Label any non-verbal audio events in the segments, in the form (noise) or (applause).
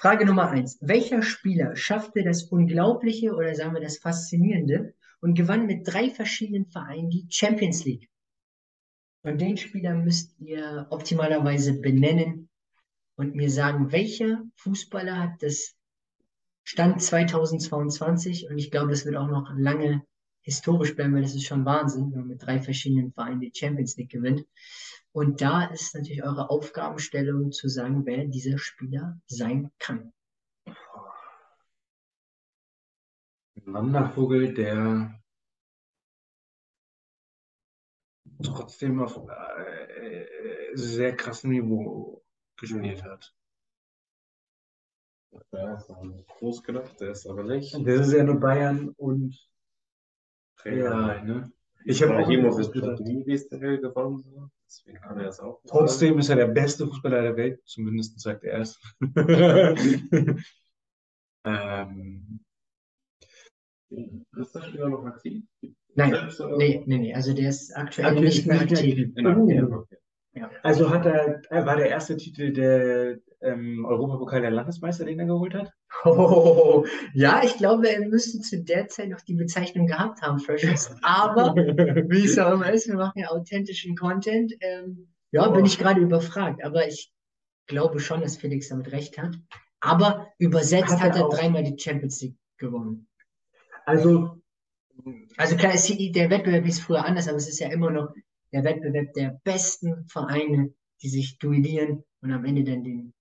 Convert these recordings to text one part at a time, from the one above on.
Frage Nummer eins. Welcher Spieler schaffte das Unglaubliche oder sagen wir das Faszinierende und gewann mit drei verschiedenen Vereinen die Champions League? Und den Spieler müsst ihr optimalerweise benennen und mir sagen, welcher Fußballer hat das Stand 2022 und ich glaube, das wird auch noch lange historisch bleiben, weil das ist schon Wahnsinn, wenn man mit drei verschiedenen Vereinen die Champions League gewinnt. Und da ist natürlich eure Aufgabenstellung zu sagen, wer dieser Spieler sein kann. Ein Wandervogel, der trotzdem auf äh, äh sehr krassem Niveau gespielt hat. Ja, groß gedacht, der ist aber nicht. Der ist ja nur Bayern und Real, ne? Ich habe auch Ibrahimovic hat nie BSTL gewonnen, deswegen kann er es auch. Trotzdem ist er der beste Fußballer der Welt, zumindest sagt er es. (laughs) ähm, ist der Spieler noch aktiv? Nein, nee, nee, nee, also der ist aktuell okay, nicht mehr aktiv. Genau. Ja. Also hat er, war der erste Titel der ähm, Europapokal der Landesmeister, den er geholt hat? Oh, ja, ich glaube, er müsste zu der Zeit noch die Bezeichnung gehabt haben, Freshers. Aber wie es auch immer ist, wir machen ja authentischen Content. Ähm, ja, oh. bin ich gerade überfragt. Aber ich glaube schon, dass Felix damit recht hat. Aber übersetzt hat er, hat er dreimal die Champions League gewonnen. Also, also klar, ist der Wettbewerb ist früher anders, aber es ist ja immer noch der Wettbewerb der besten Vereine, die sich duellieren und am Ende dann den,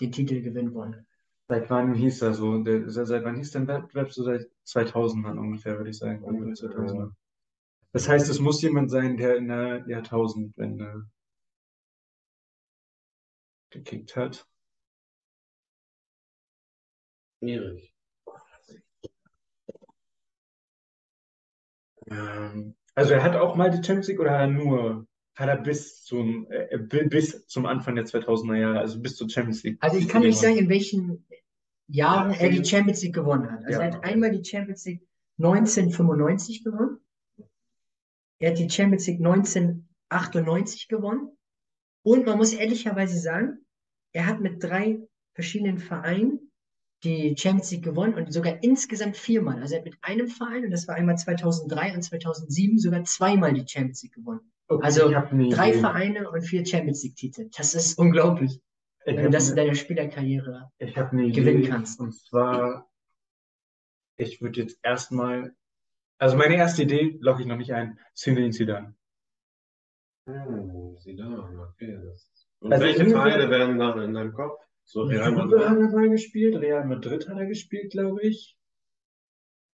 den Titel gewinnen wollen. Seit wann hieß das so? Der, seit wann hieß der Wettbewerb? So seit 2000 ungefähr, würde ich sagen. Ja. Das heißt, es muss jemand sein, der in der Jahrtausendwende gekickt hat. Schwierig. Ähm, also er hat auch mal die Champions League oder hat er nur, hat er bis zum, äh, bis zum Anfang der 2000er Jahre, also bis zur Champions League? Also ich kann nicht sagen, in welchen Jahren er die Champions League gewonnen hat. Also ja. er hat einmal die Champions League 1995 gewonnen. Er hat die Champions League 1998 gewonnen. Und man muss ehrlicherweise sagen, er hat mit drei verschiedenen Vereinen die Champions League gewonnen und sogar insgesamt viermal. Also er hat mit einem Verein, und das war einmal 2003 und 2007, sogar zweimal die Champions League gewonnen. Okay, also drei Idee. Vereine und vier Champions League-Titel. Das ist unglaublich, ich wenn du das in deiner Spielerkarriere gewinnen Idee, kannst. Und zwar, ich würde jetzt erstmal, also meine erste Idee logge ich noch nicht ein, Zinedine Zidane. Hm, Zidane, okay. Das... Und also welche Vereine werden dann in deinem Kopf? So, Real Madrid hat er gespielt, Real Madrid hat er gespielt, glaube ich.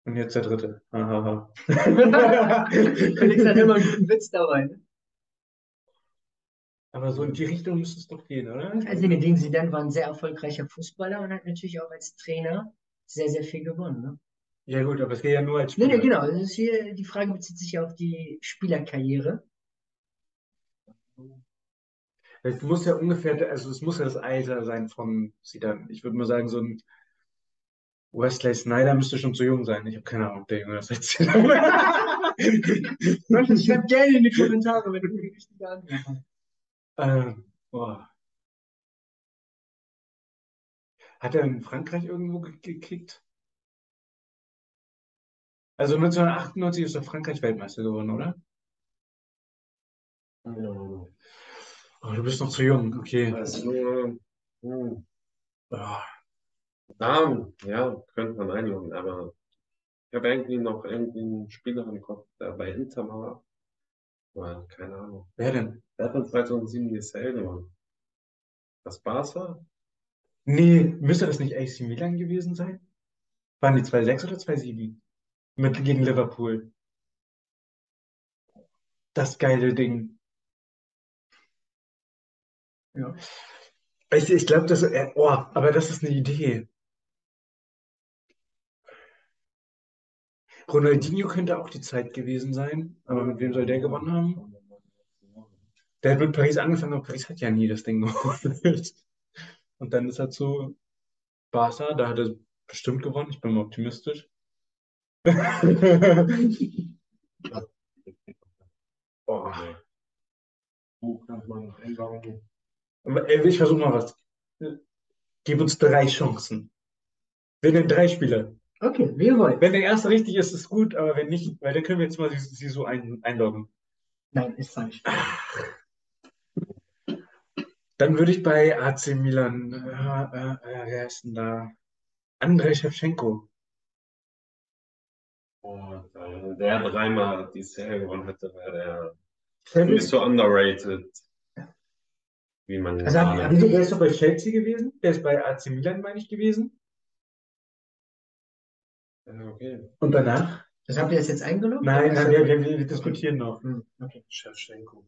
Und jetzt der dritte. Hahaha. (laughs) Felix hat immer einen guten Witz dabei. Ne? Aber so in die Richtung müsste es doch gehen, oder? Also Zinedine Zidane war ein sehr erfolgreicher Fußballer und hat natürlich auch als Trainer sehr, sehr viel gewonnen. Ne? Ja gut, aber es geht ja nur als Spieler. Nee, nee, genau. Das ist hier, die Frage bezieht sich ja auf die Spielerkarriere. Es muss ja ungefähr, also es muss ja das Alter sein von Zidane. Ich würde mal sagen, so ein Wesley Snyder müsste schon zu jung sein. Ich habe keine Ahnung, ob der Junge das erzählt Schreib gerne in die Kommentare, wenn du die richtige Antwort hast. Ähm, boah. Hat er in Frankreich irgendwo gekickt? Also 1998 ist er Frankreich Weltmeister geworden, oder? Ja. Oh, du bist noch zu jung, okay. Also, hm. oh. Namen, ja, könnte man einloggen, aber ich habe irgendwie noch irgendwie einen Spieler im Kopf, der bei Inter war. Well, keine Ahnung. Wer denn? Wer hat dann 2007 die SL gewonnen? Das Barca? Nee, müsste das nicht AC Milan gewesen sein? Waren die 2-6 oder 2-7? Mit gegen Liverpool. Das geile Ding. Ja. Ich, ich glaube, das, äh, oh, aber das ist eine Idee. Ronaldinho könnte auch die Zeit gewesen sein, aber mit wem soll der gewonnen haben? Der hat mit Paris angefangen, aber Paris hat ja nie das Ding (laughs) geholt. Und dann ist er zu Barca, da hat er bestimmt gewonnen, ich bin mal optimistisch. (laughs) oh. Buch nach meiner Einladung. Ich versuche mal was. Gib uns drei Chancen. Wir nehmen drei Spieler. Okay, wie ihr wollt. Wenn der erste richtig ist, ist gut, aber wenn nicht, weil dann können wir jetzt mal sie, sie so ein, einloggen. Nein, ist falsch. Dann würde ich bei AC Milan, äh, äh, äh, wer ist denn da? Andrei Shevchenko. Und äh, der dreimal die Serie gewonnen hätte, wäre der Champions nicht so underrated, wie man Also, gerade- hab- Wieso, der ist doch bei Chelsea gewesen? Der ist bei AC Milan, meine ich, gewesen. Ja, okay. Und danach? Das habt ihr das jetzt eingeloggt? Nein, nein, ist wir, wir, wir diskutieren noch. Hm, okay. Shevchenko.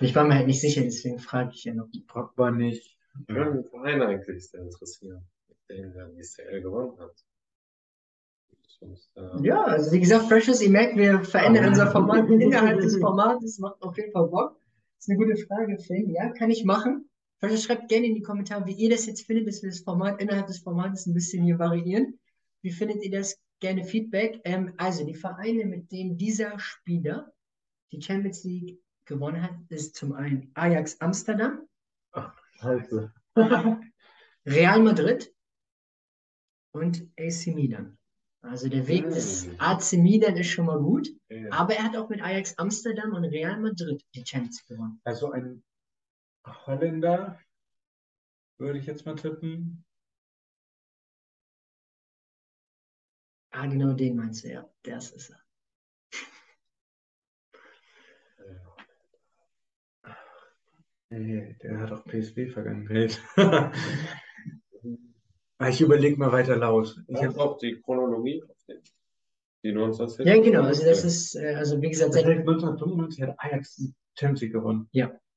Ich war mir halt nicht sicher, deswegen frage ich ja noch. Pogba nicht. Welchen Verein eigentlich sehr interessieren, mit dem der die CL gewonnen hat? Sonst, äh, Ja, also wie gesagt, Freshes, ihr merkt, wir verändern unser Format (laughs) innerhalb des Formates, macht auf jeden Fall Bock. Ist eine gute Frage, Finn. Ja, kann ich machen. Freshes, schreibt gerne in die Kommentare, wie ihr das jetzt findet, dass wir das Format innerhalb des Formates ein bisschen hier variieren. Wie findet ihr das? Gerne Feedback. Ähm, also, die Vereine, mit denen dieser Spieler die Champions League gewonnen hat, ist zum einen Ajax Amsterdam, Scheiße. (laughs) Real Madrid und AC Milan. Also der Weg des. AC Milan ist schon mal gut, okay. aber er hat auch mit Ajax Amsterdam und Real Madrid die Champions gewonnen. Also ein Holländer, würde ich jetzt mal tippen. Ah, genau den meinst du, ja. Das ist er. Nee, der hat auch PSV-Vergangenheit. (laughs) Ah, Ich überlege mal weiter laut. Ich Ich hab, habe auch die Chronologie, auf den, die du uns erzählt Ja, genau. Also das ist, äh, also wie gesagt, seit seit, 1995 hat Ajax die Champions League gewonnen.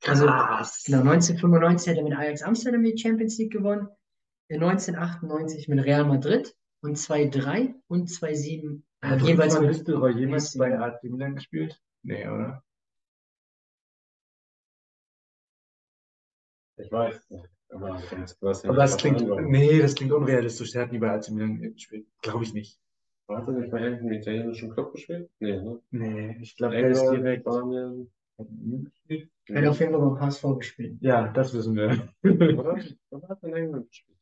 also Krass. genau, 1995 hat er mit Ajax Amsterdam die Champions League gewonnen, in 1998 mit Real Madrid und 2-3 und 2-7 äh, Hat jeweils Usman mit Nistelrooy jemals bei. AC Milan gespielt? Nee, oder? Ich weiß. Aber ja Aber nicht das klingt, nee, das klingt unrealistisch. Der hat nie bei AC Milan gespielt. Glaube ich nicht. Hat er nicht bei irgendeinem italienischen Club gespielt? Nee, ne? Nee, ich glaube, der ist direkt. Spanien. Er hat auf jeden Fall beim HSV gespielt. Ja, das wissen wir. (laughs) Oder? Hat er in England gespielt?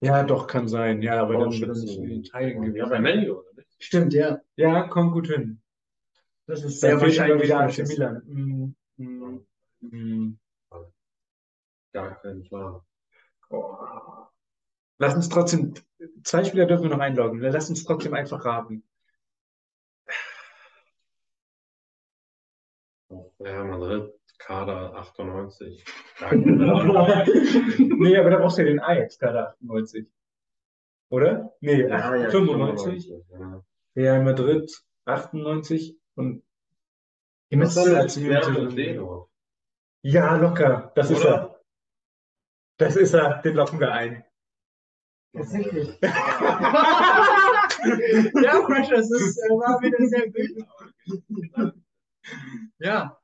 Ja, doch, kann sein. Ja, aber dann wird es in Italien Ja, bei gewesen. Menu, oder nicht? Stimmt, ja. Ja, kommt gut hin. Das ist sehr wahrscheinlich. wieder AC. Milan. Gar keinen Plan. Oh. Lass uns trotzdem, zwei Spieler dürfen wir noch einloggen. Lass uns trotzdem einfach raten. Real Madrid, Kader 98. (laughs) nee, aber da brauchst du ja den Ajax, Kader 98. Oder? Nee, Ja, ja, 95. Ja. Madrid 98 und Was Das ist Werder Zeno. ja, locker. Das ist Oder? er. Das ist er. Den locken wir ein. Tatsächlich. (laughs) ja, Fresh, das ist, äh, war wieder sehr wild. Ja,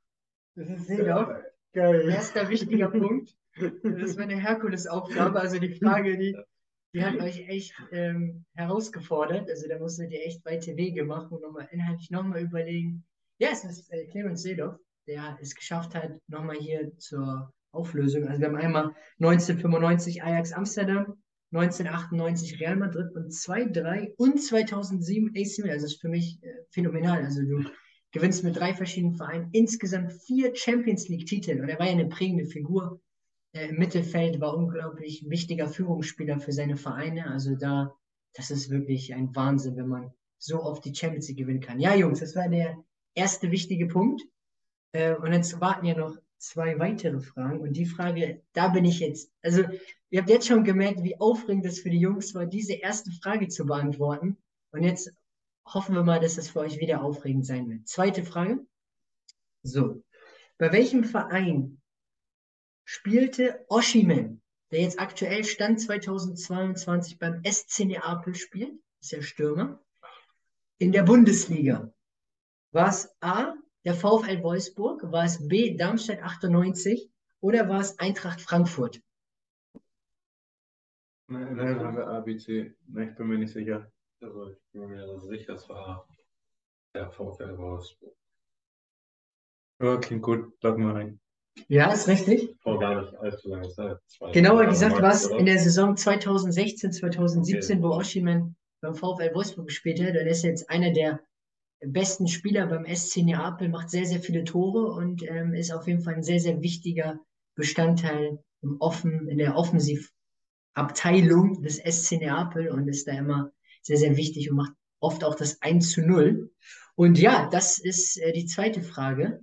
das ist sehr Geil. Erster wichtiger Punkt. Das war eine Herkulesaufgabe. Also die Frage, die, die hat euch echt ähm, herausgefordert. Also da musstet ihr echt weite Wege machen und nochmal inhaltlich nochmal überlegen. Ja, es ist äh, Clemens Seedorf, der es geschafft hat, nochmal hier zur Auflösung. Also wir haben einmal 1995 Ajax Amsterdam, 1998 Real Madrid und 2-3 und 2007 AC Milan. Also das ist für mich äh, phänomenal. Also du gewinnst mit drei verschiedenen Vereinen insgesamt vier Champions League-Titel. Und er war ja eine prägende Figur äh, im Mittelfeld, war unglaublich wichtiger Führungsspieler für seine Vereine. Also da, das ist wirklich ein Wahnsinn, wenn man so oft die Champions League gewinnen kann. Ja, Jungs, das war der erste wichtige Punkt. Äh, und jetzt warten ja noch zwei weitere Fragen. Und die Frage, da bin ich jetzt, also ihr habt jetzt schon gemerkt, wie aufregend das für die Jungs war, diese erste Frage zu beantworten. Und jetzt hoffen wir mal, dass das für euch wieder aufregend sein wird. Zweite Frage. So, bei welchem Verein spielte Oshimen, der jetzt aktuell Stand 2022 beim SC Neapel spielt, ist ja Stürmer, in der Bundesliga? War es A, der VfL Wolfsburg, war es B, Darmstadt 98 oder war es Eintracht Frankfurt? Nein, nein, haben wir ABC. Nein, ich bin mir nicht sicher. Also ich bin mir sicher, es war der VfL Wolfsburg. Ja, klingt gut. Loggen wir ein. Ja, ist richtig. Vor gar nicht allzu langer Zeit. Genauer gesagt war es in der Saison 2016, 2017, Okay. wo Osimhen beim VfL Wolfsburg gespielt hat. Und er ist jetzt einer der besten Spieler beim SC Neapel, macht sehr, sehr viele Tore und ähm, ist auf jeden Fall ein sehr, sehr wichtiger Bestandteil im Offen, in der Offensivabteilung des SC Neapel und ist da immer sehr, sehr wichtig und macht oft auch das 1 zu 0. Und ja, das ist äh, die zweite Frage.